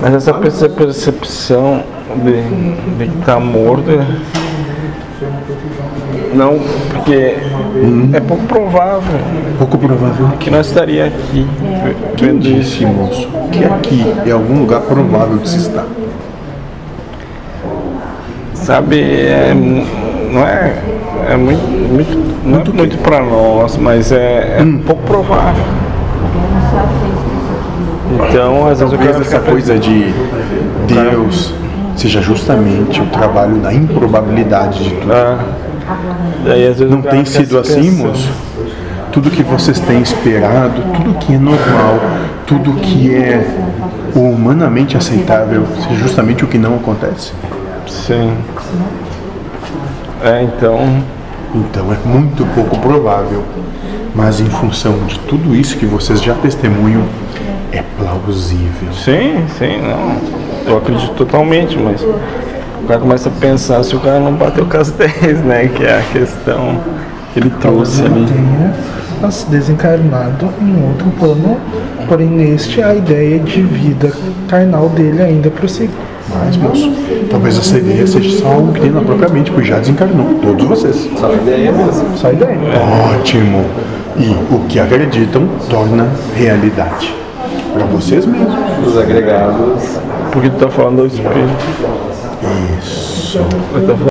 Mas essa perce- percepção de, de que tá morto. Não, porque é pouco provável. Pouco provável. Que nós estaria aqui Quem vendo disse, moço, que aqui é algum lugar provável de se estar? Sabe, é, não é, é muito, muito, não é muito para nós, mas é, é pouco provável. Então, às vezes Talvez cara essa coisa de Deus seja justamente o trabalho da improbabilidade de tudo. Ah, daí, às vezes, Não tem sido assim, moço? Tudo que vocês têm esperado, tudo que é normal, tudo que é humanamente aceitável, seja justamente o que não acontece? Sim. É, então, Então é muito pouco provável, mas em função de tudo isso que vocês já testemunham, é plausível. sim, sim, não. Eu acredito totalmente, mas o cara começa a pensar se o cara não bateu com as 10, né? Que é a questão que ele trouxe ali. tenha mas desencarnado em outro plano, porém neste a ideia de vida carnal dele ainda prossegue. Mas, moço, talvez essa ideia seja só algo que tem na própria mente, pois já desencarnou todos vocês. Só ideia mesmo. Só ideia. Ótimo! E o que acreditam torna realidade. Para vocês mesmos. Os agregados Porque tu tá falando do espírito. Isso. Eu tô falando